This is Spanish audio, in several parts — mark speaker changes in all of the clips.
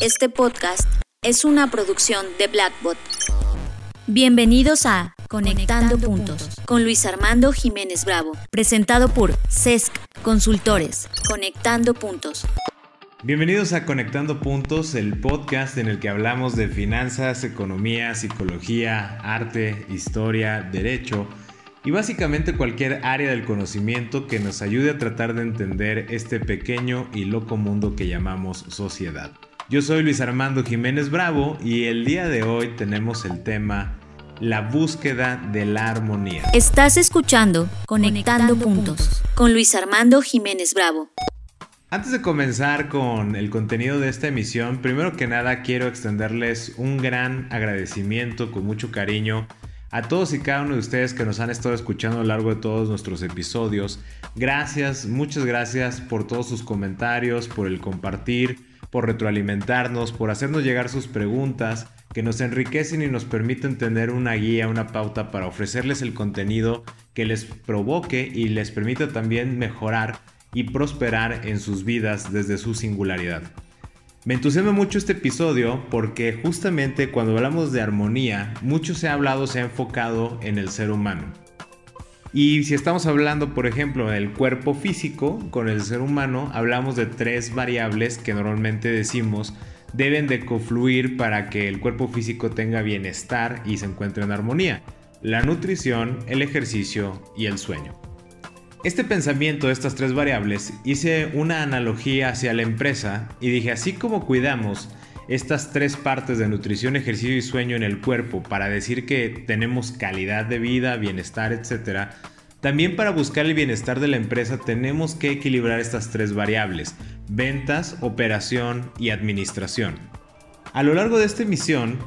Speaker 1: Este podcast es una producción de Blackbot. Bienvenidos a Conectando, Puntos con Luis Armando Jiménez Bravo, presentado por CESC Consultores. Conectando Puntos.
Speaker 2: Bienvenidos a Conectando Puntos, el podcast en el que hablamos de finanzas, economía, psicología, arte, historia, derecho y básicamente cualquier área del conocimiento que nos ayude a tratar de entender este pequeño y loco mundo que llamamos sociedad. Yo soy Luis Armando Jiménez Bravo y el día de hoy tenemos el tema la búsqueda de la armonía.
Speaker 1: Estás escuchando Conectando, puntos, con Luis Armando Jiménez Bravo.
Speaker 2: Antes de comenzar con el contenido de esta emisión, primero que nada quiero extenderles un gran agradecimiento con mucho cariño a todos y cada uno de ustedes que nos han estado escuchando a lo largo de todos nuestros episodios. Gracias, muchas gracias por todos sus comentarios, por el compartir, por retroalimentarnos, por hacernos llegar sus preguntas que nos enriquecen y nos permiten tener una guía, una pauta para ofrecerles el contenido que les provoque y les permita también mejorar y prosperar en sus vidas desde su singularidad. Me entusiasma mucho este episodio porque justamente cuando hablamos de armonía, mucho se ha hablado, se ha enfocado en el ser humano. Y si estamos hablando, por ejemplo, del cuerpo físico con el ser humano, hablamos de tres variables que normalmente decimos deben de confluir para que el cuerpo físico tenga bienestar y se encuentre en armonía. La nutrición, el ejercicio y el sueño. Este pensamiento de estas tres variables hice una analogía hacia la empresa y dije así como cuidamos estas tres partes de nutrición, ejercicio y sueño en el cuerpo para decir que tenemos calidad de vida, bienestar, etc., también para buscar el bienestar de la empresa tenemos que equilibrar estas tres variables, ventas, operación y administración. A lo largo de esta emisión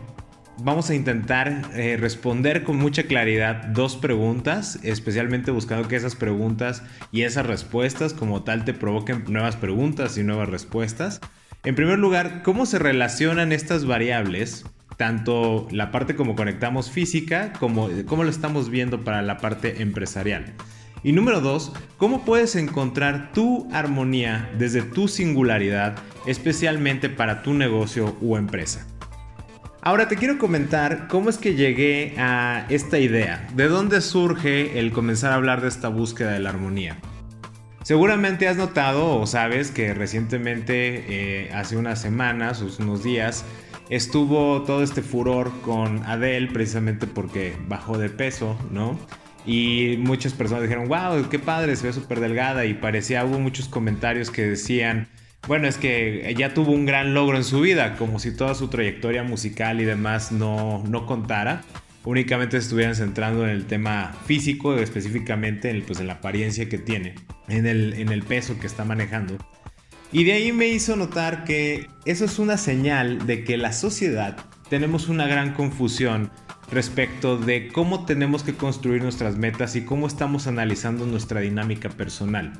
Speaker 2: vamos a intentar eh, responder con mucha claridad dos preguntas, especialmente buscando que esas preguntas y esas respuestas como tal te provoquen nuevas preguntas y nuevas respuestas. En primer lugar, ¿cómo se relacionan estas variables? Tanto la parte como conectamos física, como cómo lo estamos viendo para la parte empresarial. Y número dos, ¿cómo puedes encontrar tu armonía desde tu singularidad, especialmente para tu negocio o empresa? Ahora te quiero comentar cómo es que llegué a esta idea. ¿De dónde surge el comenzar a hablar de esta búsqueda de la armonía? Seguramente has notado o sabes que recientemente, eh, hace unas semanas, unos días, estuvo todo este furor con Adele precisamente porque bajó de peso, ¿no? Y muchas personas dijeron, wow, qué padre, se ve súper delgada y parecía, hubo muchos comentarios que decían, bueno, es que ella tuvo un gran logro en su vida, como si toda su trayectoria musical y demás no, no contara. Únicamente estuvieran centrando en el tema físico, específicamente en, pues, en la apariencia que tiene, en el, en el peso que está manejando. Y de ahí me hizo notar que eso es una señal de que la sociedad tenemos una gran confusión respecto de cómo tenemos que construir nuestras metas y cómo estamos analizando nuestra dinámica personal.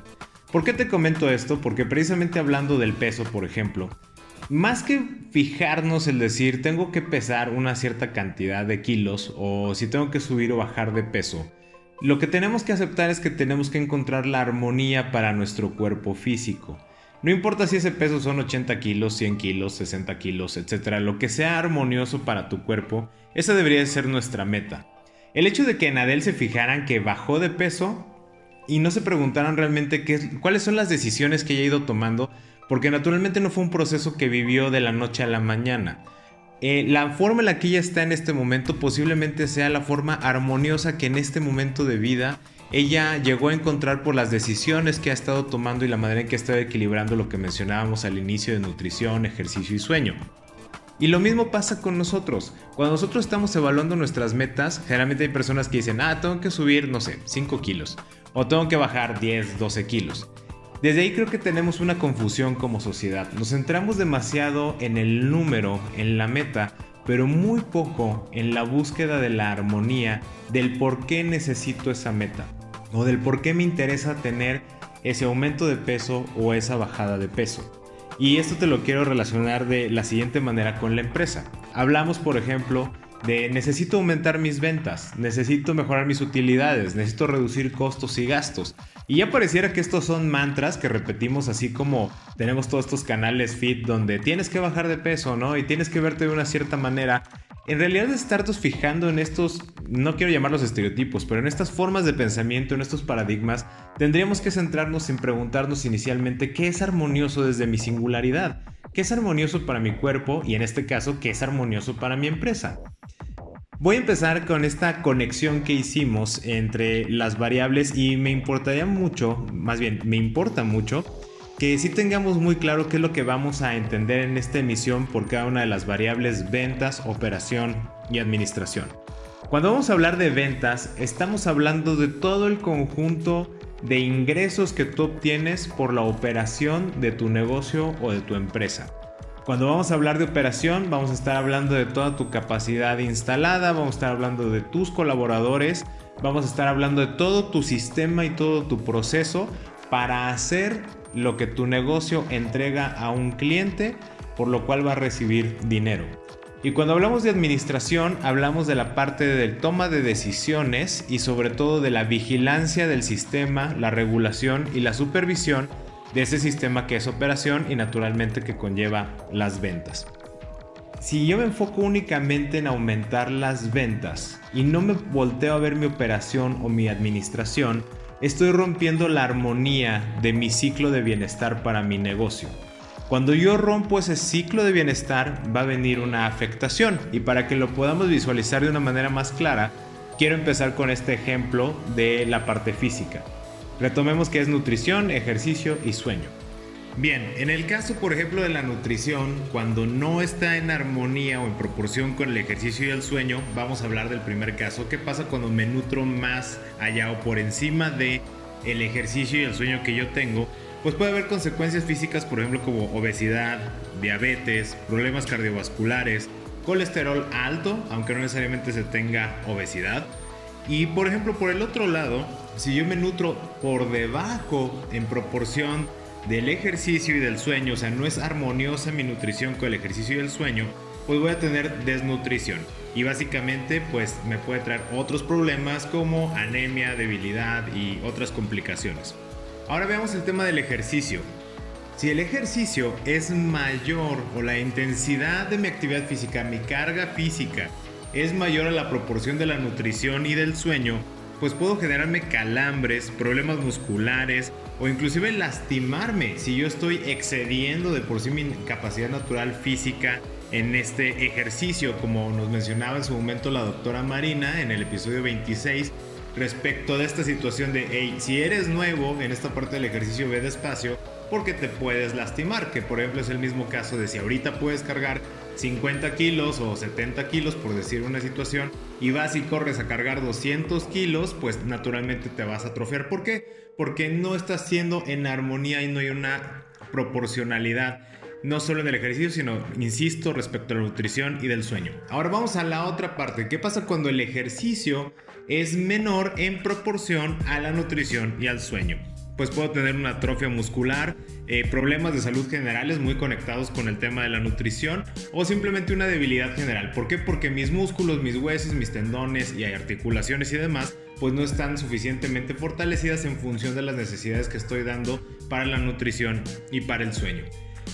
Speaker 2: ¿Por qué te comento esto? Porque precisamente hablando del peso, por ejemplo, más que fijarnos el decir tengo que pesar una cierta cantidad de kilos o si tengo que subir o bajar de peso, lo que tenemos que aceptar es que tenemos que encontrar la armonía para nuestro cuerpo físico. No importa si ese peso son 80 kilos, 100 kilos, 60 kilos, etc. Lo que sea armonioso para tu cuerpo, esa debería ser nuestra meta. El hecho de que en Adele se fijaran que bajó de peso y no se preguntaron realmente qué, cuáles son las decisiones que ella ha ido tomando, porque naturalmente no fue un proceso que vivió de la noche a la mañana. Eh, la forma en la que ella está en este momento posiblemente sea la forma armoniosa que en este momento de vida ella llegó a encontrar por las decisiones que ha estado tomando y la manera en que ha estado equilibrando lo que mencionábamos al inicio de nutrición, ejercicio y sueño. Y lo mismo pasa con nosotros. Cuando nosotros estamos evaluando nuestras metas, generalmente hay personas que dicen, ah, tengo que subir, no sé, 5 kilos o tengo que bajar 10, 12 kilos. Desde ahí creo que tenemos una confusión como sociedad. Nos centramos demasiado en el número, en la meta, pero muy poco en la búsqueda de la armonía, del por qué necesito esa meta, o del por qué me interesa tener ese aumento de peso o esa bajada de peso. Y esto te lo quiero relacionar de la siguiente manera con la empresa. Hablamos, por ejemplo, de necesito aumentar mis ventas, necesito mejorar mis utilidades, necesito reducir costos y gastos. Y ya pareciera que estos son mantras que repetimos así como tenemos todos estos canales fit donde tienes que bajar de peso, ¿no? Y tienes que verte de una cierta manera. En realidad es estarnos fijando en estos, no quiero llamarlos estereotipos, pero en estas formas de pensamiento, en estos paradigmas, tendríamos que centrarnos en preguntarnos inicialmente qué es armonioso desde mi singularidad, qué es armonioso para mi cuerpo y en este caso qué es armonioso para mi empresa. Voy a empezar con esta conexión que hicimos entre las variables y me importaría mucho, más bien me importa mucho, que sí tengamos muy claro qué es lo que vamos a entender en esta emisión por cada una de las variables ventas, operación y administración. Cuando vamos a hablar de ventas, estamos hablando de todo el conjunto de ingresos que tú obtienes por la operación de tu negocio o de tu empresa. Cuando vamos a hablar de operación, vamos a estar hablando de toda tu capacidad instalada, vamos a estar hablando de tus colaboradores, vamos a estar hablando de todo tu sistema y todo tu proceso para hacer lo que tu negocio entrega a un cliente, por lo cual va a recibir dinero. Y cuando hablamos de administración, hablamos de la parte de toma de decisiones y sobre todo de la vigilancia del sistema, la regulación y la supervisión de ese sistema que es operación y naturalmente que conlleva las ventas. Si yo me enfoco únicamente en aumentar las ventas y no me volteo a ver mi operación o mi administración, estoy rompiendo la armonía de mi ciclo de bienestar para mi negocio. Cuando yo rompo ese ciclo de bienestar va a venir una afectación y para que lo podamos visualizar de una manera más clara, quiero empezar con este ejemplo de la parte física. Retomemos que es nutrición, ejercicio y sueño. Bien, en el caso por ejemplo de la nutrición, cuando no está en armonía o en proporción con el ejercicio y el sueño, vamos a hablar del primer caso. ¿Qué pasa cuando me nutro más allá o por encima de el ejercicio y el sueño que yo tengo? Pues puede haber consecuencias físicas, por ejemplo, como obesidad, diabetes, problemas cardiovasculares, colesterol alto, aunque no necesariamente se tenga obesidad. Y por ejemplo, por el otro lado, si yo me nutro por debajo en proporción del ejercicio y del sueño, o sea, no es armoniosa mi nutrición con el ejercicio y el sueño, pues voy a tener desnutrición. Y básicamente, pues me puede traer otros problemas como anemia, debilidad y otras complicaciones. Ahora veamos el tema del ejercicio. Si el ejercicio es mayor o la intensidad de mi actividad física, mi carga física, es mayor a la proporción de la nutrición y del sueño, pues puedo generarme calambres, problemas musculares o inclusive lastimarme si yo estoy excediendo de por sí mi capacidad natural física en este ejercicio, como nos mencionaba en su momento la doctora Marina en el episodio 26 respecto de esta situación de, hey, si eres nuevo en esta parte del ejercicio, ve despacio porque te puedes lastimar, que por ejemplo es el mismo caso de si ahorita puedes cargar 50 kilos o 70 kilos, por decir una situación, y vas y corres a cargar 200 kilos, pues naturalmente te vas a atrofiar. ¿Por qué? Porque no estás siendo en armonía y no hay una proporcionalidad, no solo en el ejercicio, sino, insisto, respecto a la nutrición y del sueño. Ahora vamos a la otra parte. ¿Qué pasa cuando el ejercicio es menor en proporción a la nutrición y al sueño? pues puedo tener una atrofia muscular, eh, problemas de salud generales muy conectados con el tema de la nutrición o simplemente una debilidad general. ¿Por qué? Porque mis músculos, mis huesos, mis tendones y articulaciones y demás pues no están suficientemente fortalecidas en función de las necesidades que estoy dando para la nutrición y para el sueño.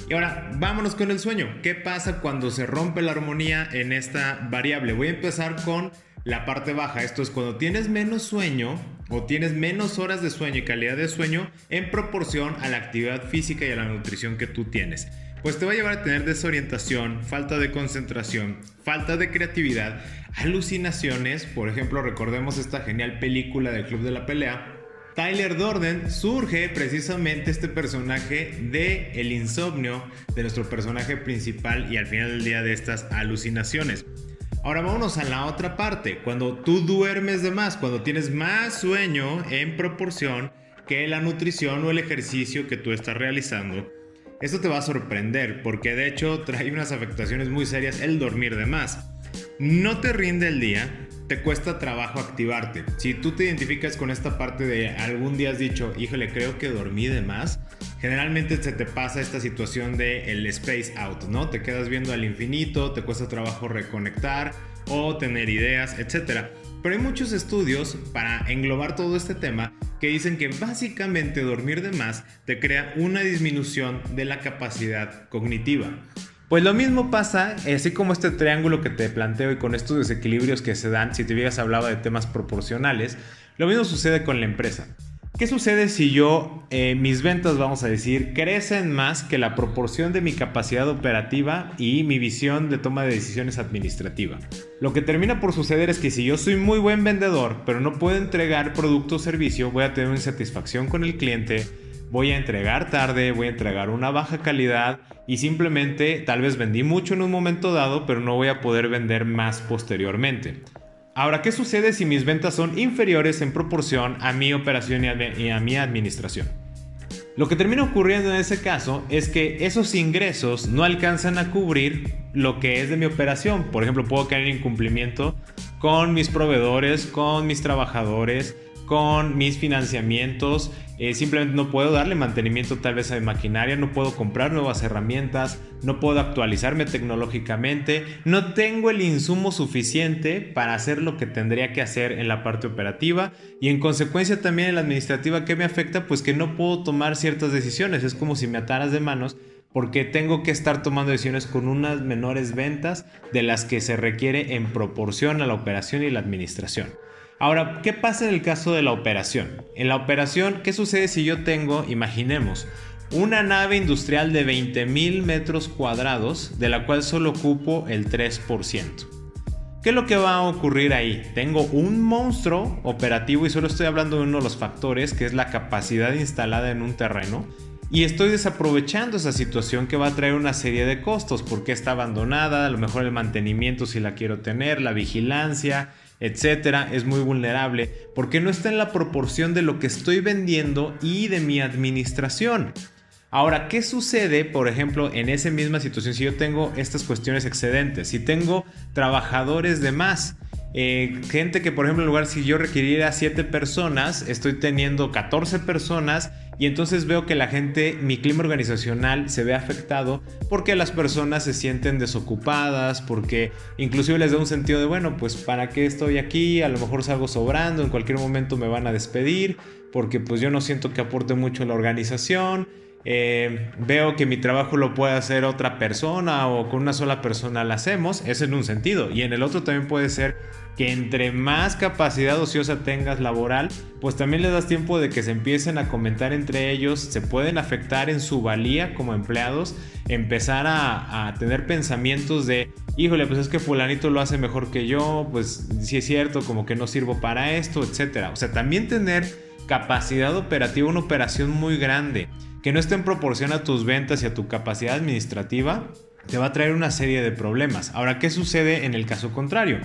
Speaker 2: Y ahora, vámonos con el sueño. ¿Qué pasa cuando se rompe la armonía en esta variable? Voy a empezar con la parte baja. Esto es cuando tienes menos sueño o tienes menos horas de sueño y calidad de sueño en proporción a la actividad física y a la nutrición que tú tienes. Pues te va a llevar a tener desorientación, falta de concentración, falta de creatividad, alucinaciones. Por ejemplo, recordemos esta genial película del Club de la Pelea. Tyler Dorden surge precisamente este personaje de el insomnio de nuestro personaje principal y al final del día de estas alucinaciones. Ahora vámonos a la otra parte. Cuando tú duermes de más, cuando tienes más sueño en proporción que la nutrición o el ejercicio que tú estás realizando, esto te va a sorprender porque de hecho trae unas afectaciones muy serias el dormir de más. No te rinde el día, te cuesta trabajo activarte. Si tú te identificas con esta parte de algún día has dicho, híjole, creo que dormí de más, generalmente se te pasa esta situación de el space out, ¿no? Te quedas viendo al infinito, te cuesta trabajo reconectar o tener ideas, etc. Pero hay muchos estudios para englobar todo este tema que dicen que básicamente dormir de más te crea una disminución de la capacidad cognitiva. Pues lo mismo pasa, así como este triángulo que te planteo y con estos desequilibrios que se dan si te hubieras hablado de temas proporcionales, lo mismo sucede con la empresa. ¿Qué sucede si yo, eh, mis ventas, vamos a decir, crecen más que la proporción de mi capacidad operativa y mi visión de toma de decisiones administrativa? Lo que termina por suceder es que si yo soy muy buen vendedor, pero no puedo entregar producto o servicio, voy a tener insatisfacción con el cliente, voy a entregar tarde, voy a entregar una baja calidad y simplemente tal vez vendí mucho en un momento dado, pero no voy a poder vender más posteriormente. Ahora, ¿qué sucede si mis ventas son inferiores en proporción a mi operación y a mi administración? Lo que termina ocurriendo en ese caso es que esos ingresos no alcanzan a cubrir lo que es de mi operación. Por ejemplo, puedo caer en incumplimiento con mis proveedores, con mis trabajadores, con mis financiamientos. Eh, simplemente no puedo darle mantenimiento tal vez a mi maquinaria, no puedo comprar nuevas herramientas, no puedo actualizarme tecnológicamente, no tengo el insumo suficiente para hacer lo que tendría que hacer en la parte operativa y en consecuencia también en la administrativa que me afecta pues que no puedo tomar ciertas decisiones, es como si me ataras de manos porque tengo que estar tomando decisiones con unas menores ventas de las que se requiere en proporción a la operación y la administración. Ahora, ¿qué pasa en el caso de la operación? En la operación, ¿qué sucede si yo tengo, imaginemos, una nave industrial de 20.000 metros cuadrados, de la cual solo ocupo el 3%? ¿Qué es lo que va a ocurrir ahí? Tengo un monstruo operativo y solo estoy hablando de uno de los factores, que es la capacidad instalada en un terreno. Y estoy desaprovechando esa situación que va a traer una serie de costos, porque está abandonada, a lo mejor el mantenimiento si la quiero tener, la vigilancia, etcétera, es muy vulnerable porque no está en la proporción de lo que estoy vendiendo y de mi administración. Ahora, ¿qué sucede, por ejemplo, en esa misma situación si yo tengo estas cuestiones excedentes? Si tengo trabajadores de más, eh, gente que, por ejemplo, en lugar si yo requiriera 7 personas, estoy teniendo 14 personas y entonces veo que la gente, mi clima organizacional se ve afectado porque las personas se sienten desocupadas, porque inclusive les da un sentido de, bueno, pues para qué estoy aquí, a lo mejor salgo sobrando, en cualquier momento me van a despedir, porque pues yo no siento que aporte mucho a la organización. Eh, veo que mi trabajo lo puede hacer otra persona o con una sola persona lo hacemos, eso en un sentido. Y en el otro también puede ser que entre más capacidad ociosa tengas laboral, pues también le das tiempo de que se empiecen a comentar entre ellos, se pueden afectar en su valía como empleados, empezar a, a tener pensamientos de, híjole, pues es que fulanito lo hace mejor que yo, pues si es cierto, como que no sirvo para esto, etc. O sea, también tener capacidad operativa, una operación muy grande, que no esté en proporción a tus ventas y a tu capacidad administrativa, te va a traer una serie de problemas. Ahora, ¿qué sucede en el caso contrario?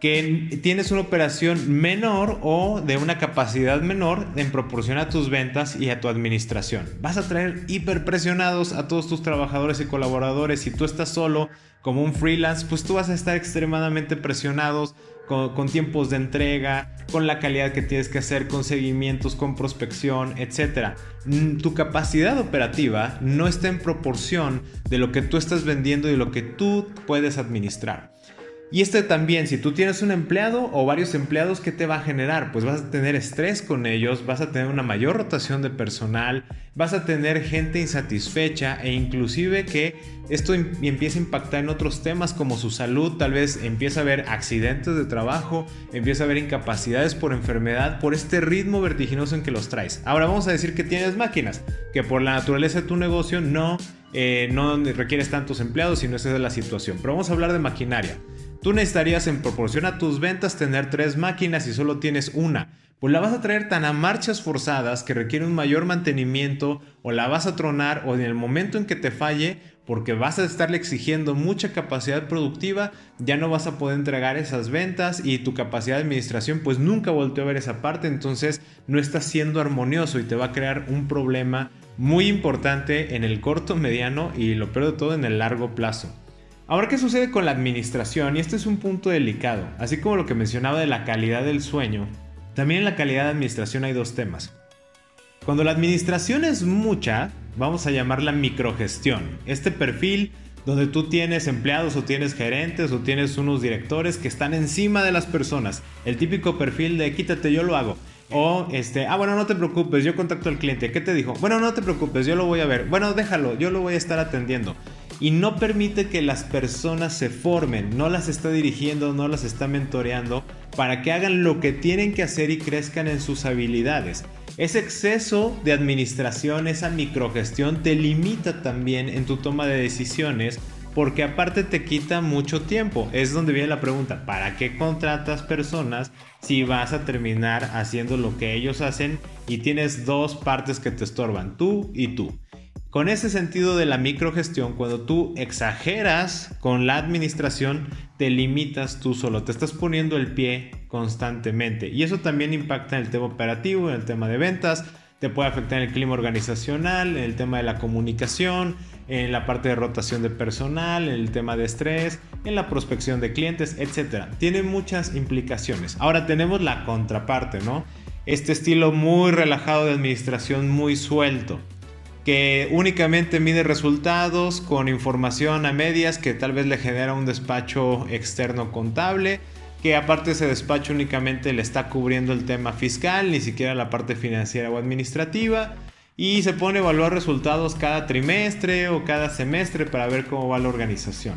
Speaker 2: que tienes una operación menor o de una capacidad menor en proporción a tus ventas y a tu administración. Vas a traer hiperpresionados a todos tus trabajadores y colaboradores. Si tú estás solo como un freelance, pues tú vas a estar extremadamente presionados con, tiempos de entrega, con la calidad que tienes que hacer, con seguimientos, con prospección, etc. Mm, tu capacidad operativa no está en proporción de lo que tú estás vendiendo y lo que tú puedes administrar. Y este también, si tú tienes un empleado o varios empleados, ¿qué te va a generar? Pues vas a tener estrés con ellos, vas a tener una mayor rotación de personal, vas a tener gente insatisfecha e inclusive que esto empieza a impactar en otros temas como su salud, tal vez empieza a haber accidentes de trabajo, empieza a haber incapacidades por enfermedad, por este ritmo vertiginoso en que los traes. Ahora vamos a decir que tienes máquinas, que por la naturaleza de tu negocio no, eh, no requieres tantos empleados, sino esa es la situación. Pero vamos a hablar de maquinaria. Tú necesitarías en proporción a tus ventas tener tres máquinas y solo tienes una. Pues la vas a traer tan a marchas forzadas que requiere un mayor mantenimiento o la vas a tronar o en el momento en que te falle porque vas a estarle exigiendo mucha capacidad productiva, ya no vas a poder entregar esas ventas y tu capacidad de administración pues nunca volteó a ver esa parte, entonces no estás siendo armonioso y te va a crear un problema muy importante en el corto, mediano y lo peor de todo en el largo plazo. Ahora, ¿qué sucede con la administración? Y este es un punto delicado. Así como lo que mencionaba de la calidad del sueño, también en la calidad de administración hay dos temas. Cuando la administración es mucha, vamos a llamarla microgestión. Este perfil donde tú tienes empleados o tienes gerentes o tienes unos directores que están encima de las personas. El típico perfil de quítate, yo lo hago. O este, ah, bueno, no te preocupes, yo contacto al cliente. ¿Qué te dijo? Bueno, no te preocupes, yo lo voy a ver. Bueno, déjalo, yo lo voy a estar atendiendo. Y no permite que las personas se formen, no las está dirigiendo, no las está mentoreando para que hagan lo que tienen que hacer y crezcan en sus habilidades. Ese exceso de administración, esa microgestión te limita también en tu toma de decisiones porque aparte te quita mucho tiempo. Es donde viene la pregunta, ¿para qué contratas personas si vas a terminar haciendo lo que ellos hacen y tienes dos partes que te estorban, tú y tú? Con ese sentido de la microgestión, cuando tú exageras con la administración, te limitas tú solo, te estás poniendo el pie constantemente. Y eso también impacta en el tema operativo, en el tema de ventas, te puede afectar en el clima organizacional, en el tema de la comunicación, en la parte de rotación de personal, en el tema de estrés, en la prospección de clientes, etc. Tiene muchas implicaciones. Ahora tenemos la contraparte, ¿no? Este estilo muy relajado de administración, muy suelto que únicamente mide resultados con información a medias que tal vez le genera un despacho externo contable, que aparte ese despacho únicamente le está cubriendo el tema fiscal, ni siquiera la parte financiera o administrativa, y se pone a evaluar resultados cada trimestre o cada semestre para ver cómo va la organización.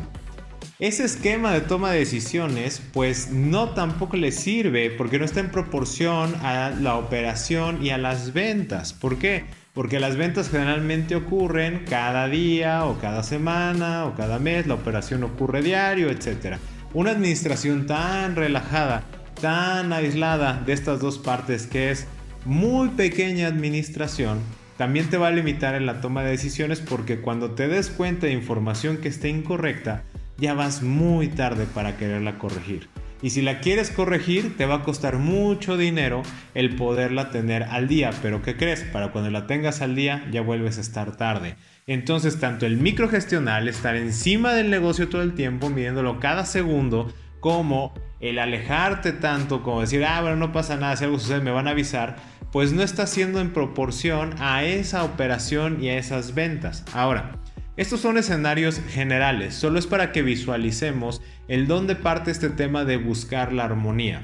Speaker 2: Ese esquema de toma de decisiones pues no tampoco le sirve porque no está en proporción a la operación y a las ventas. ¿Por qué? Porque las ventas generalmente ocurren cada día o cada semana o cada mes, la operación ocurre diario, etc. Una administración tan relajada, tan aislada de estas dos partes que es muy pequeña administración, también te va a limitar en la toma de decisiones porque cuando te des cuenta de información que esté incorrecta, ya vas muy tarde para quererla corregir. Y si la quieres corregir, te va a costar mucho dinero el poderla tener al día. Pero ¿qué crees? Para cuando la tengas al día, ya vuelves a estar tarde. Entonces, tanto el microgestional, estar encima del negocio todo el tiempo, midiéndolo cada segundo, como el alejarte tanto, como decir, ah, bueno, no pasa nada, si algo sucede me van a avisar, pues no está siendo en proporción a esa operación y a esas ventas. Ahora, estos son escenarios generales, solo es para que visualicemos el dónde parte este tema de buscar la armonía.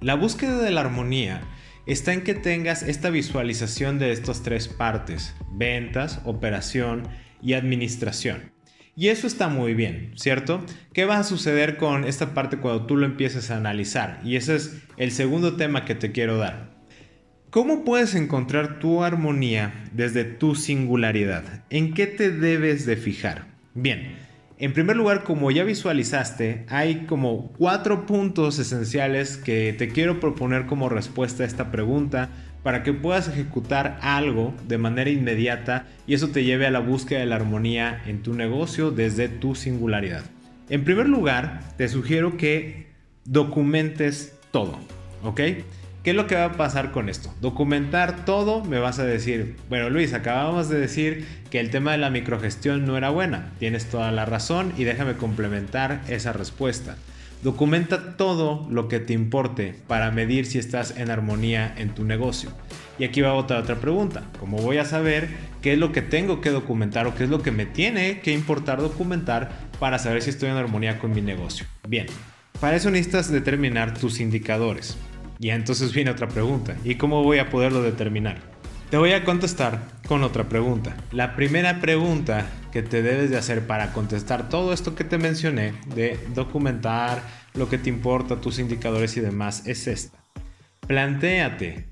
Speaker 2: La búsqueda de la armonía está en que tengas esta visualización de estas tres partes, ventas, operación y administración. Y eso está muy bien, ¿cierto? ¿Qué va a suceder con esta parte cuando tú lo empieces a analizar? Y ese es el segundo tema que te quiero dar. ¿Cómo puedes encontrar tu armonía desde tu singularidad? ¿En qué te debes de fijar? Bien, en primer lugar, como ya visualizaste, hay como cuatro puntos esenciales que te quiero proponer como respuesta a esta pregunta para que puedas ejecutar algo de manera inmediata y eso te lleve a la búsqueda de la armonía en tu negocio desde tu singularidad. En primer lugar, te sugiero que documentes todo, ¿ok? ¿Qué es lo que va a pasar con esto? Documentar todo, me vas a decir, bueno Luis, acabamos de decir que el tema de la microgestión no era buena. Tienes toda la razón y déjame complementar esa respuesta. Documenta todo lo que te importe para medir si estás en armonía en tu negocio. Y aquí va otra otra pregunta. ¿Cómo voy a saber qué es lo que tengo que documentar o qué es lo que me tiene que importar documentar para saber si estoy en armonía con mi negocio? Bien, para eso necesitas determinar tus indicadores. Y entonces viene otra pregunta. ¿Y cómo voy a poderlo determinar? Te voy a contestar con otra pregunta. La primera pregunta que te debes de hacer para contestar todo esto que te mencioné, de documentar lo que te importa, tus indicadores y demás, es esta. Plantéate,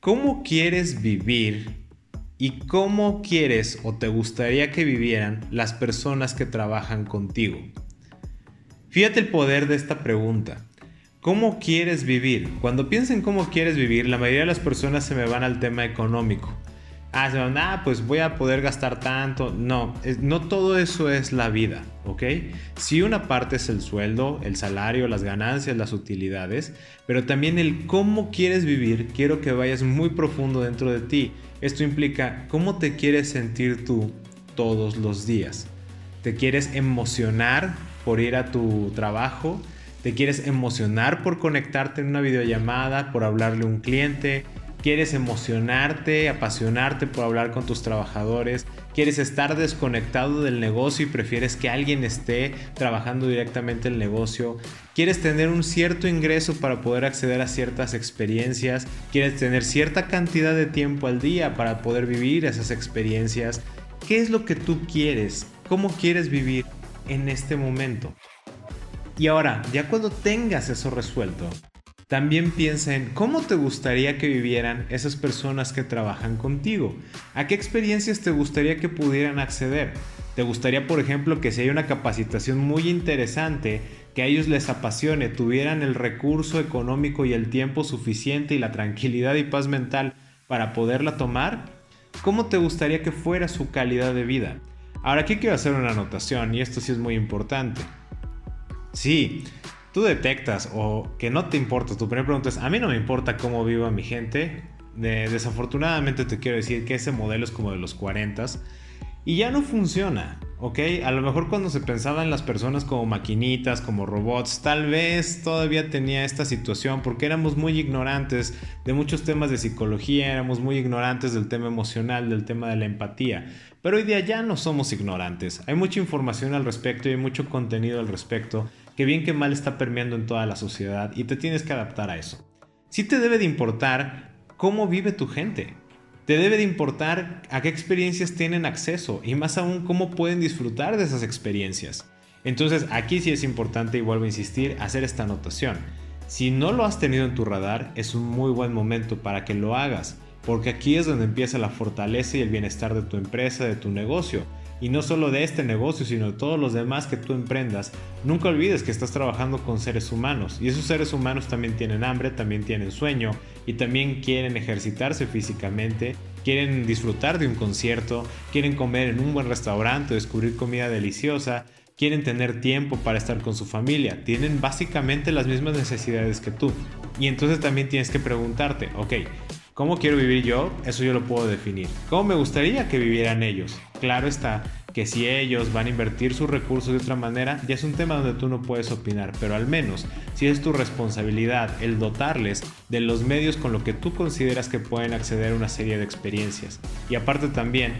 Speaker 2: ¿cómo quieres vivir y cómo quieres o te gustaría que vivieran las personas que trabajan contigo? Fíjate el poder de esta pregunta. ¿Cómo quieres vivir? Cuando piensen cómo quieres vivir, la mayoría de las personas se me van al tema económico. Ah, se van, ah, pues voy a poder gastar tanto. No, no todo eso es la vida, ¿ok? Sí, una parte es el sueldo, el salario, las ganancias, las utilidades, pero también el cómo quieres vivir, quiero que vayas muy profundo dentro de ti. Esto implica cómo te quieres sentir tú todos los días. ¿Te quieres emocionar por ir a tu trabajo, te quieres emocionar por conectarte en una videollamada, por hablarle a un cliente, quieres emocionarte, apasionarte por hablar con tus trabajadores, quieres estar desconectado del negocio y prefieres que alguien esté trabajando directamente el negocio, quieres tener un cierto ingreso para poder acceder a ciertas experiencias, quieres tener cierta cantidad de tiempo al día para poder vivir esas experiencias. ¿Qué es lo que tú quieres? ¿Cómo quieres vivir en este momento? Y ahora, ya cuando tengas eso resuelto, también piensa en cómo te gustaría que vivieran esas personas que trabajan contigo. ¿A qué experiencias te gustaría que pudieran acceder? ¿Te gustaría, por ejemplo, que si hay una capacitación muy interesante, que a ellos les apasione, tuvieran el recurso económico y el tiempo suficiente y la tranquilidad y paz mental para poderla tomar? ¿Cómo te gustaría que fuera su calidad de vida? Ahora aquí quiero hacer una anotación y esto sí es muy importante. Sí, tú detectas o que no te importa, tu primera pregunta es, a mí no me importa cómo viva mi gente, desafortunadamente te quiero decir que ese modelo es como de los 40 y ya no funciona, ¿ok? A lo mejor cuando se pensaba en las personas como maquinitas, como robots, tal vez todavía tenía esta situación porque éramos muy ignorantes de muchos temas de psicología, éramos muy ignorantes del tema emocional, del tema de la empatía. Pero hoy día ya no somos ignorantes, hay mucha información al respecto y hay mucho contenido al respecto que bien que mal está permeando en toda la sociedad y te tienes que adaptar a eso. Sí te debe de importar cómo vive tu gente. Te debe de importar a qué experiencias tienen acceso y más aún cómo pueden disfrutar de esas experiencias. Entonces aquí sí es importante y vuelvo a insistir hacer esta anotación. Si no lo has tenido en tu radar es un muy buen momento para que lo hagas porque aquí es donde empieza la fortaleza y el bienestar de tu empresa, de tu negocio y no solo de este negocio, sino de todos los demás que tú emprendas, nunca olvides que estás trabajando con seres humanos y esos seres humanos también tienen hambre, también tienen sueño y también quieren ejercitarse físicamente, quieren disfrutar de un concierto, quieren comer en un buen restaurante, descubrir comida deliciosa, quieren tener tiempo para estar con su familia, tienen básicamente las mismas necesidades que tú. Y entonces también tienes que preguntarte, ok, ¿Cómo quiero vivir yo? Eso yo lo puedo definir. ¿Cómo me gustaría que vivieran ellos? Claro está que si ellos van a invertir sus recursos de otra manera, ya es un tema donde tú no puedes opinar, pero al menos si es tu responsabilidad el dotarles de los medios con lo que tú consideras que pueden acceder a una serie de experiencias. Y aparte también,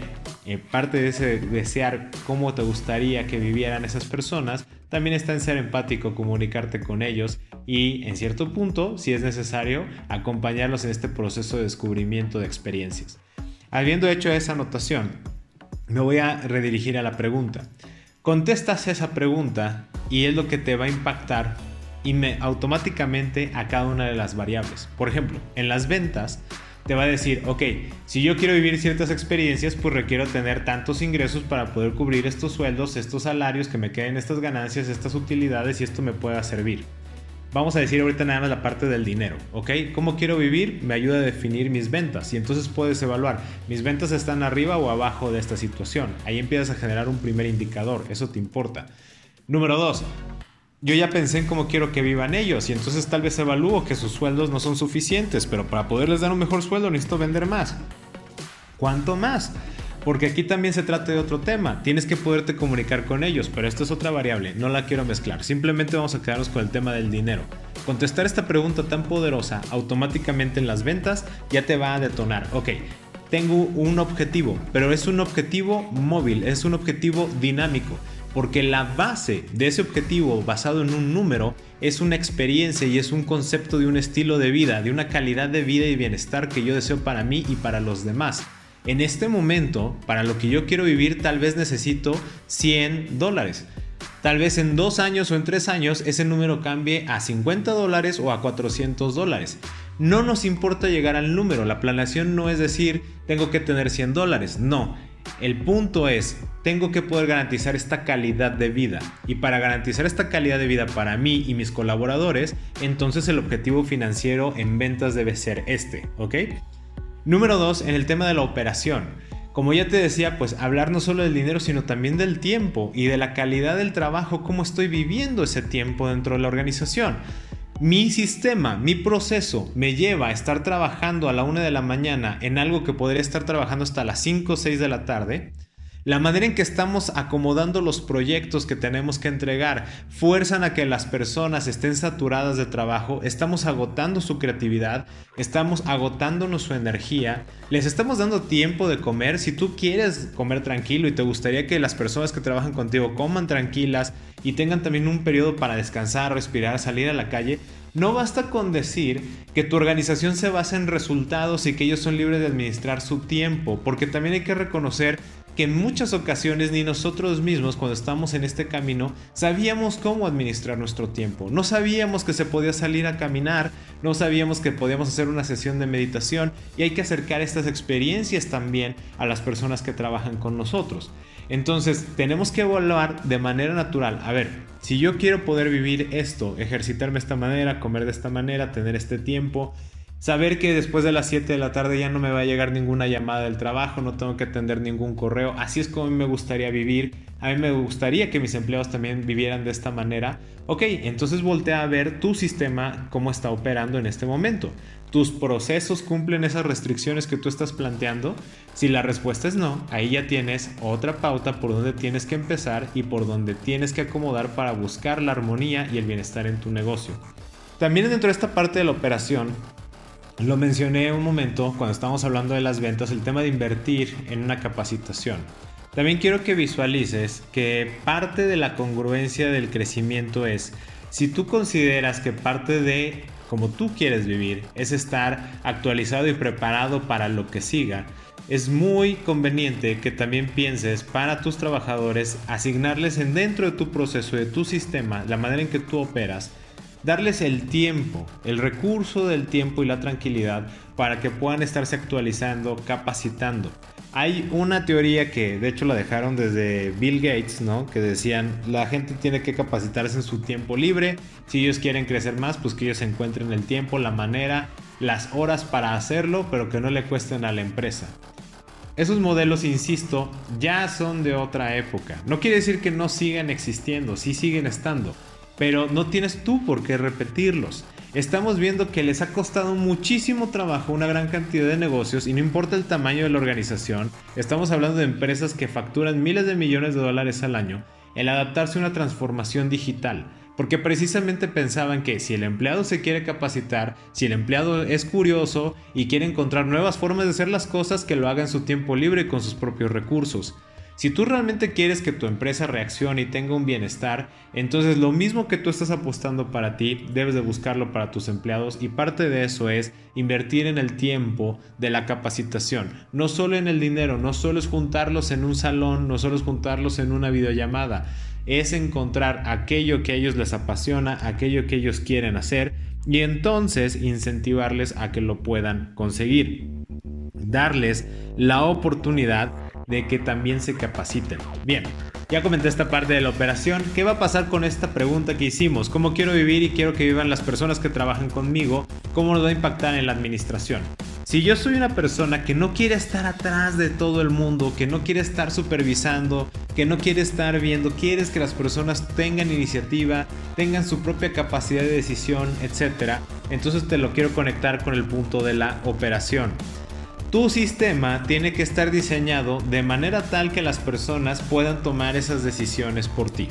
Speaker 2: eh, parte de ese desear cómo te gustaría que vivieran esas personas, también está en ser empático, comunicarte con ellos y en cierto punto, si es necesario, acompañarlos en este proceso de descubrimiento de experiencias. Habiendo hecho esa anotación, me voy a redirigir a la pregunta. Contestas esa pregunta y es lo que te va a impactar y me, automáticamente a cada una de las variables. Por ejemplo, en las ventas te va a decir, ok, si yo quiero vivir ciertas experiencias, pues requiero tener tantos ingresos para poder cubrir estos sueldos, estos salarios, que me queden estas ganancias, estas utilidades y esto me pueda servir. Vamos a decir ahorita nada más la parte del dinero, ¿ok? ¿Cómo quiero vivir? Me ayuda a definir mis ventas y entonces puedes evaluar, mis ventas están arriba o abajo de esta situación. Ahí empiezas a generar un primer indicador, eso te importa. Número dos, yo ya pensé en cómo quiero que vivan ellos y entonces tal vez evalúo que sus sueldos no son suficientes, pero para poderles dar un mejor sueldo necesito vender más. ¿Cuánto más? Porque aquí también se trata de otro tema. Tienes que poderte comunicar con ellos, pero esto es otra variable, no la quiero mezclar. Simplemente vamos a quedarnos con el tema del dinero. Contestar esta pregunta tan poderosa automáticamente en las ventas ya te va a detonar. Ok, tengo un objetivo, pero es un objetivo móvil, es un objetivo dinámico. Porque la base de ese objetivo basado en un número es una experiencia y es un concepto de un estilo de vida, de una calidad de vida y bienestar que yo deseo para mí y para los demás en este momento, para lo que yo quiero vivir, tal vez necesito 100 dólares. Tal vez en dos años o en tres años ese número cambie a 50 dólares o a 400 dólares. No nos importa llegar al número, la planeación no es decir tengo que tener 100 dólares, no. El punto es, tengo que poder garantizar esta calidad de vida. Y para garantizar esta calidad de vida para mí y mis colaboradores, entonces el objetivo financiero en ventas debe ser este, ¿ok? Número 2, en el tema de la operación. Como ya te decía, pues hablar no solo del dinero, sino también del tiempo y de la calidad del trabajo, cómo estoy viviendo ese tiempo dentro de la organización. Mi sistema, mi proceso me lleva a estar trabajando a la 1 de la mañana en algo que podría estar trabajando hasta las 5 o 6 de la tarde. La manera en que estamos acomodando los proyectos que tenemos que entregar fuerzan a que las personas estén saturadas de trabajo, estamos agotando su creatividad, estamos agotándonos su energía, les estamos dando tiempo de comer. Si tú quieres comer tranquilo y te gustaría que las personas que trabajan contigo coman tranquilas y tengan también un periodo para descansar, respirar, salir a la calle, no basta con decir que tu organización se basa en resultados y que ellos son libres de administrar su tiempo, porque también hay que reconocer que en muchas ocasiones ni nosotros mismos cuando estamos en este camino sabíamos cómo administrar nuestro tiempo. No sabíamos que se podía salir a caminar, no sabíamos que podíamos hacer una sesión de meditación y hay que acercar estas experiencias también a las personas que trabajan con nosotros. Entonces tenemos que evaluar de manera natural, a ver, si yo quiero poder vivir esto, ejercitarme de esta manera, comer de esta manera, tener este tiempo, saber que después de las 7 de la tarde ya no me va a llegar ninguna llamada del trabajo, no tengo que atender ningún correo, así es como a mí me gustaría vivir, a mí me gustaría que mis empleados también vivieran de esta manera, ok, entonces voltea a ver tu sistema cómo está operando en este momento tus procesos cumplen esas restricciones que tú estás planteando? Si la respuesta es no, ahí ya tienes otra pauta por donde tienes que empezar y por donde tienes que acomodar para buscar la armonía y el bienestar en tu negocio. También dentro de esta parte de la operación, lo mencioné un momento cuando estábamos hablando de las ventas, el tema de invertir en una capacitación. También quiero que visualices que parte de la congruencia del crecimiento es, si tú consideras que parte de como tú quieres vivir, es estar actualizado y preparado para lo que siga. Es muy conveniente que también pienses para tus trabajadores asignarles en dentro de tu proceso, de tu sistema, la manera en que tú operas, darles el tiempo, el recurso del tiempo y la tranquilidad para que puedan estarse actualizando, capacitando. Hay una teoría que de hecho la dejaron desde Bill Gates, ¿no? Que decían, la gente tiene que capacitarse en su tiempo libre. Si ellos quieren crecer más, pues que ellos encuentren el tiempo, la manera, las horas para hacerlo, pero que no le cuesten a la empresa. Esos modelos, insisto, ya son de otra época. No quiere decir que no sigan existiendo, sí siguen estando, pero no tienes tú por qué repetirlos estamos viendo que les ha costado muchísimo trabajo una gran cantidad de negocios y no importa el tamaño de la organización, estamos hablando de empresas que facturan miles de millones de dólares al año, el adaptarse a una transformación digital. Porque precisamente pensaban que si el empleado se quiere capacitar, si el empleado es curioso y quiere encontrar nuevas formas de hacer las cosas, que lo haga en su tiempo libre y con sus propios recursos. Si tú realmente quieres que tu empresa reaccione y tenga un bienestar, entonces lo mismo que tú estás apostando para ti, debes de buscarlo para tus empleados y parte de eso es invertir en el tiempo de la capacitación, no solo en el dinero, no solo es juntarlos en un salón, no solo es juntarlos en una videollamada, es encontrar aquello que a ellos les apasiona, aquello que ellos quieren hacer y entonces incentivarles a que lo puedan conseguir. Darles la oportunidad de que también se capaciten. Bien, ya comenté esta parte de la operación. ¿Qué va a pasar con esta pregunta que hicimos? ¿Cómo quiero vivir y quiero que vivan las personas que trabajan conmigo? ¿Cómo nos va a impactar en la administración? Si yo soy una persona que no quiere estar atrás de todo el mundo, que no quiere estar supervisando, que no quiere estar viendo, quieres que las personas tengan iniciativa, tengan su propia capacidad de decisión, etc. Entonces te lo quiero conectar con el punto de la operación. Tu sistema tiene que estar diseñado de manera tal que las personas puedan tomar esas decisiones por ti.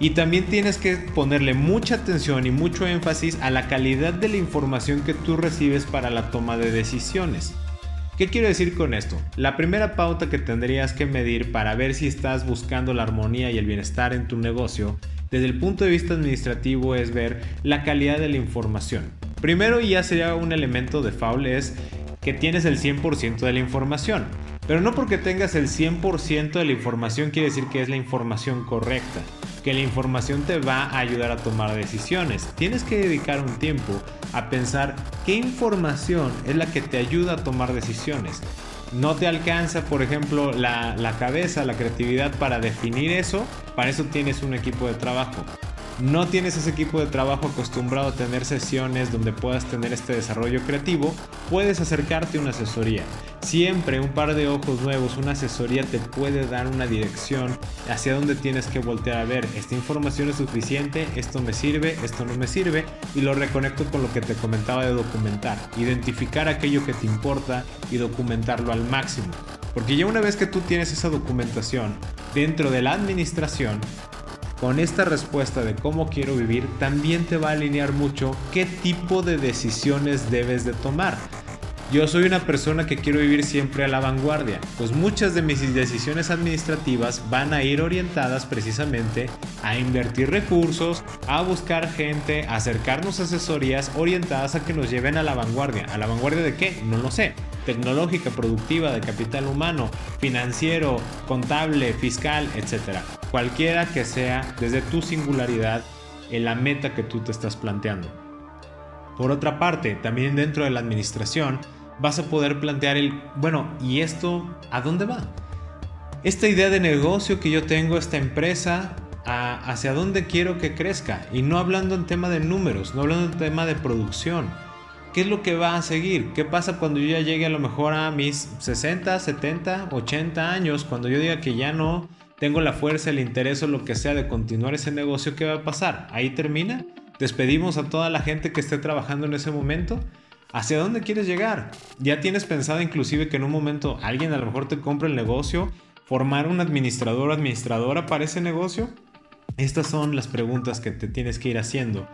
Speaker 2: Y también tienes que ponerle mucha atención y mucho énfasis a la calidad de la información que tú recibes para la toma de decisiones. ¿Qué quiero decir con esto? La primera pauta que tendrías que medir para ver si estás buscando la armonía y el bienestar en tu negocio desde el punto de vista administrativo es ver la calidad de la información. Primero y ya sería un elemento de foul es que tienes el 100% de la información. Pero no porque tengas el 100% de la información quiere decir que es la información correcta, que la información te va a ayudar a tomar decisiones. Tienes que dedicar un tiempo a pensar qué información es la que te ayuda a tomar decisiones. No te alcanza, por ejemplo, la, la cabeza, la creatividad para definir eso, para eso tienes un equipo de trabajo no tienes ese equipo de trabajo acostumbrado a tener sesiones donde puedas tener este desarrollo creativo, puedes acercarte a una asesoría. Siempre un par de ojos nuevos, una asesoría te puede dar una dirección hacia dónde tienes que voltear a ver. Esta información es suficiente, esto me sirve, esto no me sirve y lo reconecto con lo que te comentaba de documentar. Identificar aquello que te importa y documentarlo al máximo. Porque ya una vez que tú tienes esa documentación dentro de la administración, con esta respuesta de cómo quiero vivir, también te va a alinear mucho qué tipo de decisiones debes de tomar. Yo soy una persona que quiero vivir siempre a la vanguardia, pues muchas de mis decisiones administrativas van a ir orientadas precisamente a invertir recursos, a buscar gente, a acercarnos a asesorías orientadas a que nos lleven a la vanguardia. ¿A la vanguardia de qué? No lo sé. Tecnológica, productiva, de capital humano, financiero, contable, fiscal, etc. Cualquiera que sea desde tu singularidad en la meta que tú te estás planteando. Por otra parte, también dentro de la administración, vas a poder plantear el, bueno, ¿y esto a dónde va? Esta idea de negocio que yo tengo, esta empresa, hacia dónde quiero que crezca. Y no hablando en tema de números, no hablando en tema de producción. ¿Qué es lo que va a seguir? ¿Qué pasa cuando yo ya llegue a lo mejor a mis 60, 70, 80 años? Cuando yo diga que ya no tengo la fuerza, el interés o lo que sea de continuar ese negocio, ¿qué va a pasar? ¿Ahí termina? ¿Despedimos a toda la gente que esté trabajando en ese momento? ¿Hacia dónde quieres llegar? ¿Ya tienes pensado inclusive que en un momento alguien a lo mejor te compre el negocio? ¿Formar un administrador o administradora para ese negocio? Estas son las preguntas que te tienes que ir haciendo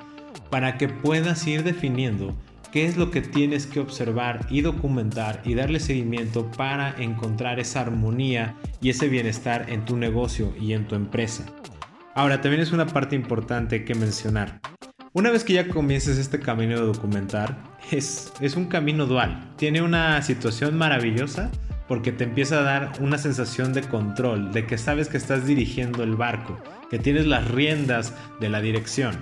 Speaker 2: para que puedas ir definiendo qué es lo que tienes que observar y documentar y darle seguimiento para encontrar esa armonía y ese bienestar en tu negocio y en tu empresa. Ahora, también es una parte importante que mencionar. Una vez que ya comiences este camino de documentar, es, es un camino dual. Tiene una situación maravillosa porque te empieza a dar una sensación de control, de que sabes que estás dirigiendo el barco, que tienes las riendas de la dirección.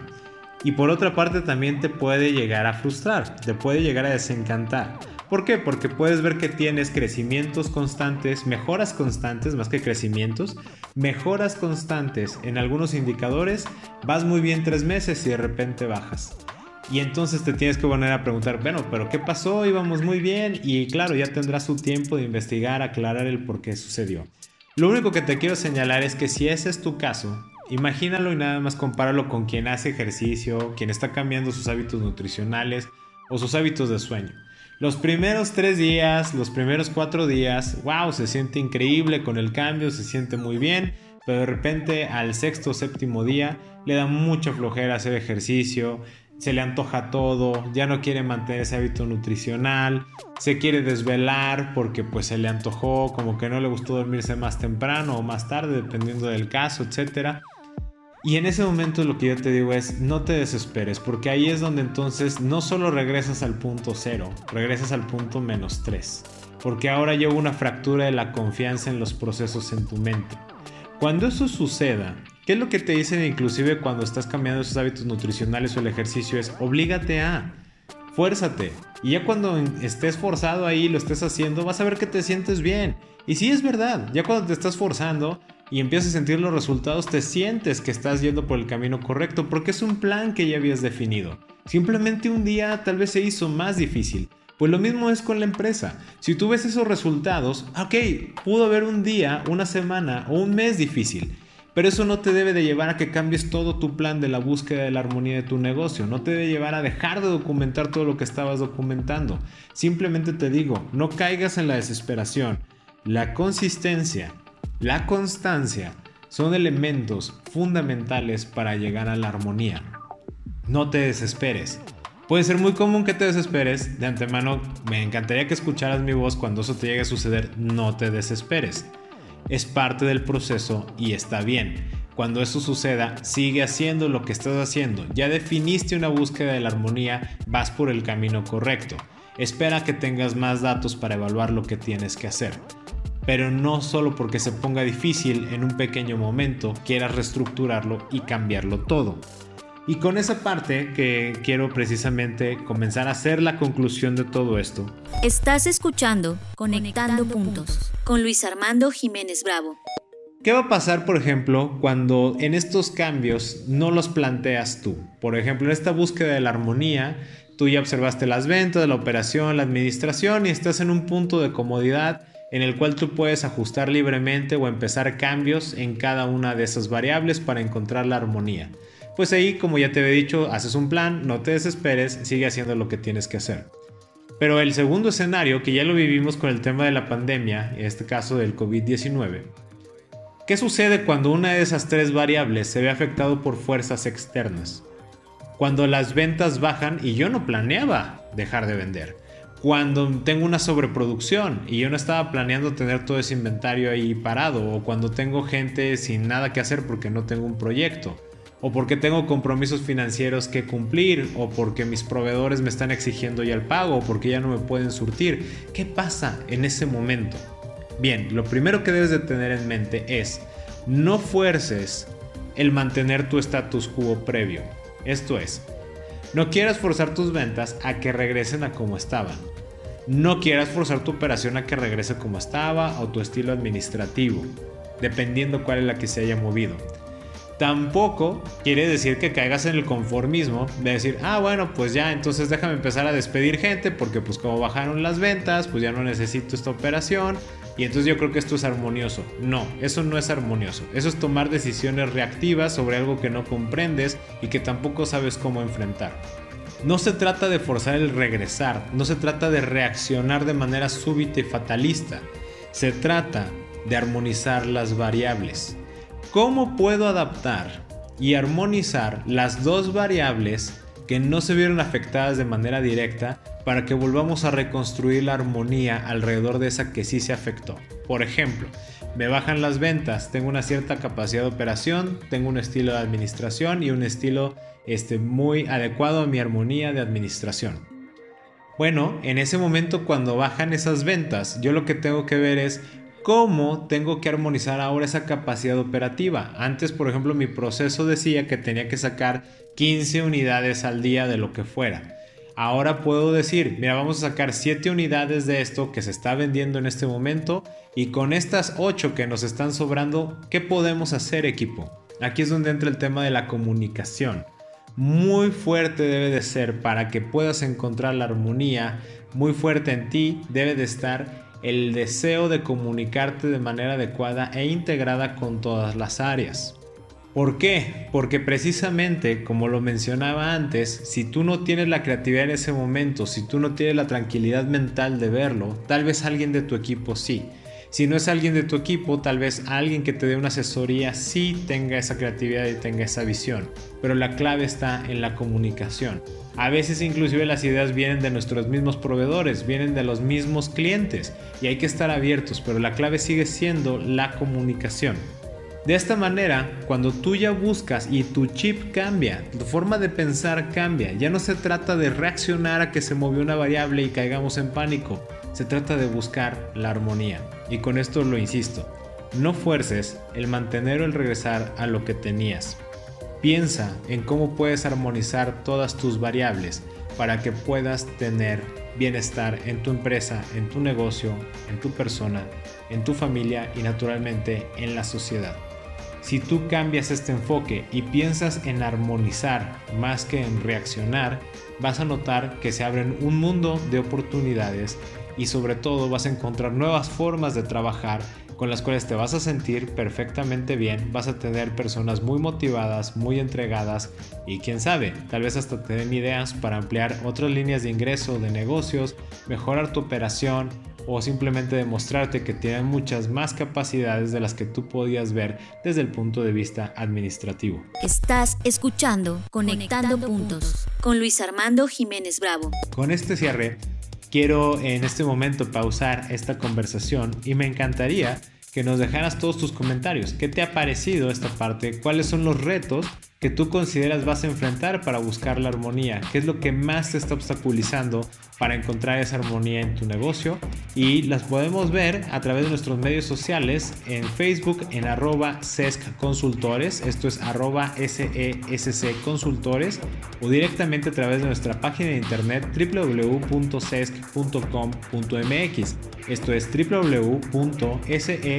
Speaker 2: Y por otra parte también te puede llegar a frustrar, te puede llegar a desencantar. ¿Por qué? Porque puedes ver que tienes crecimientos constantes, mejoras constantes más que crecimientos, mejoras constantes en algunos indicadores, vas muy bien tres meses y de repente bajas. Y entonces te tienes que poner a preguntar, bueno, pero ¿qué pasó? Íbamos muy bien y claro, ya tendrás su tiempo de investigar, aclarar el por qué sucedió. Lo único que te quiero señalar es que si ese es tu caso, imagínalo y nada más compáralo con quien hace ejercicio, quien está cambiando sus hábitos nutricionales o sus hábitos de sueño. Los primeros tres días, los primeros cuatro días, wow, se siente increíble con el cambio, se siente muy bien, pero de repente al sexto o séptimo día le da mucha flojera hacer ejercicio, se le antoja todo, ya no quiere mantener ese hábito nutricional, se quiere desvelar porque pues se le antojó, como que no le gustó dormirse más temprano o más tarde, dependiendo del caso, etcétera. Y en ese momento lo que yo te digo es, no te desesperes, porque ahí es donde entonces no solo regresas al punto cero, regresas al punto menos tres, porque ahora lleva una fractura de la confianza en los procesos en tu mente. Cuando eso suceda, ¿qué es lo que te dicen inclusive cuando estás cambiando esos hábitos nutricionales o el ejercicio? Es, oblígate a, fuérzate. Y ya cuando estés forzado ahí, lo estés haciendo, vas a ver que te sientes bien. Y sí es verdad, ya cuando te estás forzando, y empiezas a sentir los resultados, te sientes que estás yendo por el camino correcto porque es un plan que ya habías definido. Simplemente un día tal vez se hizo más difícil. Pues lo mismo es con la empresa. Si tú ves esos resultados, ok, pudo haber un día, una semana o un mes difícil. Pero eso no te debe de llevar a que cambies todo tu plan de la búsqueda de la armonía de tu negocio. No te debe llevar a dejar de documentar todo lo que estabas documentando. Simplemente te digo, no caigas en la desesperación. La consistencia la constancia son elementos fundamentales para llegar a la armonía. No te desesperes. Puede ser muy común que te desesperes. De antemano, me encantaría que escucharas mi voz cuando eso te llegue a suceder. No te desesperes. Es parte del proceso y está bien. Cuando eso suceda, sigue haciendo lo que estás haciendo. Ya definiste una búsqueda de la armonía, vas por el camino correcto. Espera que tengas más datos para evaluar lo que tienes que hacer pero no solo porque se ponga difícil en un pequeño momento quieras reestructurarlo y cambiarlo todo. Y con esa parte que quiero precisamente comenzar a hacer la conclusión de todo esto.
Speaker 1: Estás escuchando Conectando, puntos, con Luis Armando Jiménez Bravo.
Speaker 2: ¿Qué va a pasar, por ejemplo, cuando en estos cambios no los planteas tú? Por ejemplo, en esta búsqueda de la armonía, tú ya observaste las ventas, la operación, la administración y estás en un punto de comodidad en el cual tú puedes ajustar libremente o empezar cambios en cada una de esas variables para encontrar la armonía. Pues ahí, como ya te he dicho, haces un plan, no te desesperes, sigue haciendo lo que tienes que hacer. Pero el segundo escenario, que ya lo vivimos con el tema de la pandemia, en este caso del COVID-19, ¿qué sucede cuando una de esas tres variables se ve afectado por fuerzas externas? Cuando las ventas bajan y yo no planeaba dejar de vender. Cuando tengo una sobreproducción y yo no estaba planeando tener todo ese inventario ahí parado. O cuando tengo gente sin nada que hacer porque no tengo un proyecto o porque tengo compromisos financieros que cumplir, o porque mis proveedores me están exigiendo ya el pago, o porque ya no me pueden surtir. ¿Qué pasa en ese momento? Bien, lo primero que debes de tener en mente es, no fuerces el mantener tu status quo previo. Esto es, no quieras forzar tus ventas a que regresen a como estaban. No quieras forzar tu operación a que regrese como estaba o tu estilo administrativo, dependiendo cuál es la que se haya movido. Tampoco quiere decir que caigas en el conformismo de decir, ah, bueno, pues ya, entonces déjame empezar a despedir gente porque pues como bajaron las ventas, pues ya no necesito esta operación y entonces yo creo que esto es armonioso. No, eso no es armonioso. Eso es tomar decisiones reactivas sobre algo que no comprendes y que tampoco sabes cómo enfrentar. No se trata de forzar el regresar, no se trata de reaccionar de manera súbita y fatalista. Se trata de armonizar las variables. ¿Cómo puedo adaptar y armonizar las dos variables que no se vieron afectadas de manera directa para que volvamos a reconstruir la armonía alrededor de esa que sí se afectó? Por ejemplo, me bajan las ventas, tengo una cierta capacidad de operación, tengo un estilo de administración y un estilo este, muy adecuado a mi armonía de administración. Bueno, en ese momento cuando bajan esas ventas, yo lo que tengo que ver es cómo tengo que armonizar ahora esa capacidad operativa. Antes, por ejemplo, mi proceso decía que tenía que sacar 15 unidades al día de lo que fuera. Ahora puedo decir, mira, vamos a sacar 7 unidades de esto que se está vendiendo en este momento y con estas 8 que nos están sobrando, ¿qué podemos hacer equipo? Aquí es donde entra el tema de la comunicación. Muy fuerte debe de ser para que puedas encontrar la armonía, muy fuerte en ti debe de estar el deseo de comunicarte de manera adecuada e integrada con todas las áreas. ¿Por qué? Porque precisamente, como lo mencionaba antes, si tú no tienes la creatividad en ese momento, si tú no tienes la tranquilidad mental de verlo, tal vez alguien de tu equipo sí. Si no es alguien de tu equipo, tal vez alguien que te dé una asesoría sí tenga esa creatividad y tenga esa visión. Pero la clave está en la comunicación. A veces inclusive las ideas vienen de nuestros mismos proveedores, vienen de los mismos clientes y hay que estar abiertos, pero la clave sigue siendo la comunicación. De esta manera, cuando tú ya buscas y tu chip cambia, tu forma de pensar cambia, ya no se trata de reaccionar a que se movió una variable y caigamos en pánico, se trata de buscar la armonía. Y con esto lo insisto, no fuerces el mantener o el regresar a lo que tenías. Piensa en cómo puedes armonizar todas tus variables para que puedas tener bienestar en tu empresa, en tu negocio, en tu persona, en tu familia y naturalmente en la sociedad. Si tú cambias este enfoque y piensas en armonizar más que en reaccionar, vas a notar que se abren un mundo de oportunidades y sobre todo vas a encontrar nuevas formas de trabajar con las cuales te vas a sentir perfectamente bien, vas a tener personas muy motivadas, muy entregadas y quién sabe, tal vez hasta te den ideas para ampliar otras líneas de ingreso de negocios, mejorar tu operación o simplemente demostrarte que tienen muchas más capacidades de las que tú podías ver desde el punto de vista administrativo.
Speaker 1: Estás escuchando Conectando, puntos con Luis Armando Jiménez Bravo.
Speaker 2: Con este cierre Quiero en este momento pausar esta conversación y me encantaría que nos dejaras todos tus comentarios. ¿Qué te ha parecido esta parte? ¿Cuáles son los retos que tú consideras vas a enfrentar para buscar la armonía? ¿Qué es lo que más te está obstaculizando para encontrar esa armonía en tu negocio? Y las podemos ver a través de nuestros medios sociales en Facebook en arroba esto es arroba SESC Consultores, o directamente a través de nuestra página de internet www.sesc.com.mx, esto es